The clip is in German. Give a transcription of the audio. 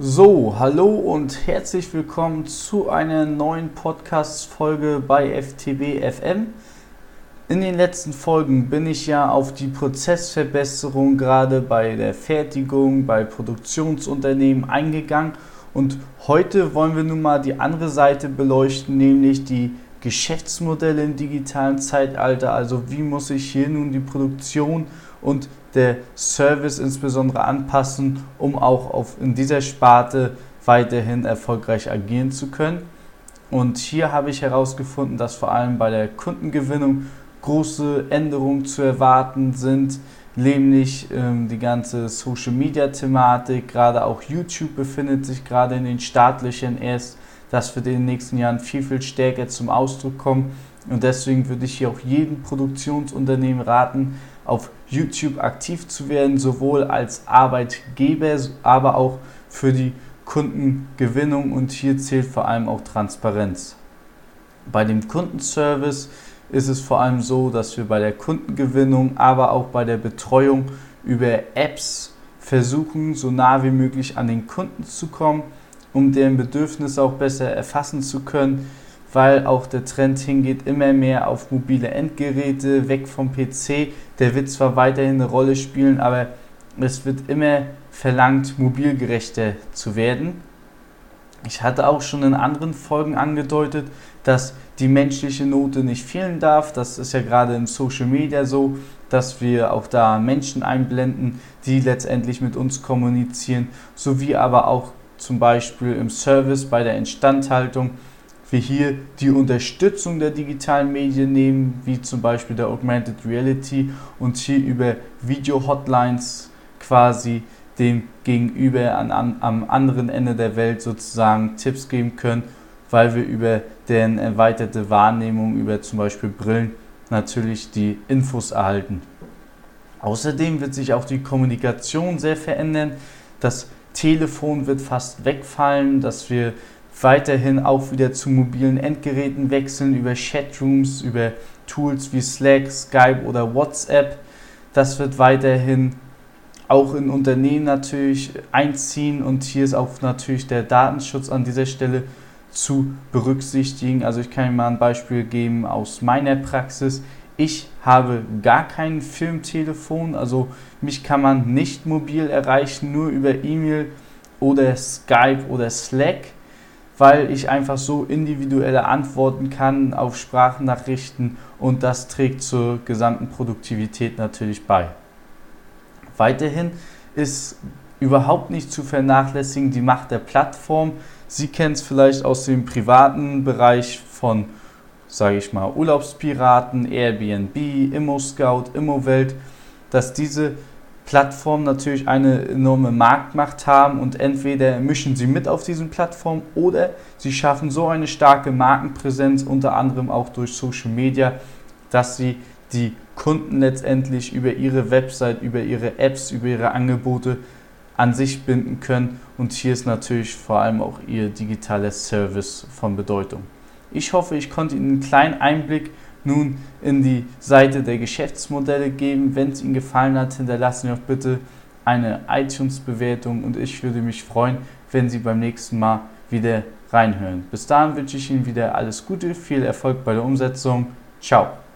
So, hallo und herzlich willkommen zu einer neuen Podcast-Folge bei FTB FM. In den letzten Folgen bin ich ja auf die Prozessverbesserung gerade bei der Fertigung, bei Produktionsunternehmen eingegangen und heute wollen wir nun mal die andere Seite beleuchten, nämlich die Geschäftsmodelle im digitalen Zeitalter. Also wie muss ich hier nun die Produktion und der Service insbesondere anpassen, um auch auf, in dieser Sparte weiterhin erfolgreich agieren zu können. Und hier habe ich herausgefunden, dass vor allem bei der Kundengewinnung große Änderungen zu erwarten sind, nämlich ähm, die ganze Social-Media-Thematik, gerade auch YouTube befindet sich gerade in den Startlöchern erst, das wird in den nächsten Jahren viel, viel stärker zum Ausdruck kommen. Und deswegen würde ich hier auch jedem Produktionsunternehmen raten, auf YouTube aktiv zu werden, sowohl als Arbeitgeber, aber auch für die Kundengewinnung und hier zählt vor allem auch Transparenz. Bei dem Kundenservice ist es vor allem so, dass wir bei der Kundengewinnung, aber auch bei der Betreuung über Apps versuchen, so nah wie möglich an den Kunden zu kommen, um deren Bedürfnisse auch besser erfassen zu können weil auch der Trend hingeht immer mehr auf mobile Endgeräte, weg vom PC. Der wird zwar weiterhin eine Rolle spielen, aber es wird immer verlangt, mobilgerechter zu werden. Ich hatte auch schon in anderen Folgen angedeutet, dass die menschliche Note nicht fehlen darf. Das ist ja gerade im Social Media so, dass wir auch da Menschen einblenden, die letztendlich mit uns kommunizieren, sowie aber auch zum Beispiel im Service bei der Instandhaltung wir hier die Unterstützung der digitalen Medien nehmen, wie zum Beispiel der Augmented Reality und hier über Video-Hotlines quasi dem Gegenüber an, an, am anderen Ende der Welt sozusagen Tipps geben können, weil wir über deren erweiterte Wahrnehmung, über zum Beispiel Brillen, natürlich die Infos erhalten. Außerdem wird sich auch die Kommunikation sehr verändern. Das Telefon wird fast wegfallen, dass wir weiterhin auch wieder zu mobilen Endgeräten wechseln, über Chatrooms, über Tools wie Slack, Skype oder WhatsApp. Das wird weiterhin auch in Unternehmen natürlich einziehen und hier ist auch natürlich der Datenschutz an dieser Stelle zu berücksichtigen. Also ich kann Ihnen mal ein Beispiel geben aus meiner Praxis. Ich habe gar kein Firmentelefon, also mich kann man nicht mobil erreichen, nur über E-Mail oder Skype oder Slack weil ich einfach so individuelle antworten kann auf Sprachnachrichten und das trägt zur gesamten Produktivität natürlich bei. Weiterhin ist überhaupt nicht zu vernachlässigen die Macht der Plattform. Sie kennen es vielleicht aus dem privaten Bereich von, sage ich mal, Urlaubspiraten, Airbnb, ImmoScout, ImmoWelt, dass diese Plattformen natürlich eine enorme Marktmacht haben und entweder mischen sie mit auf diesen Plattformen oder sie schaffen so eine starke Markenpräsenz, unter anderem auch durch Social Media, dass sie die Kunden letztendlich über ihre Website, über ihre Apps, über ihre Angebote an sich binden können. Und hier ist natürlich vor allem auch ihr digitaler Service von Bedeutung. Ich hoffe, ich konnte Ihnen einen kleinen Einblick nun in die Seite der Geschäftsmodelle geben. Wenn es Ihnen gefallen hat, hinterlassen Sie auch bitte eine iTunes-Bewertung und ich würde mich freuen, wenn Sie beim nächsten Mal wieder reinhören. Bis dahin wünsche ich Ihnen wieder alles Gute, viel Erfolg bei der Umsetzung. Ciao.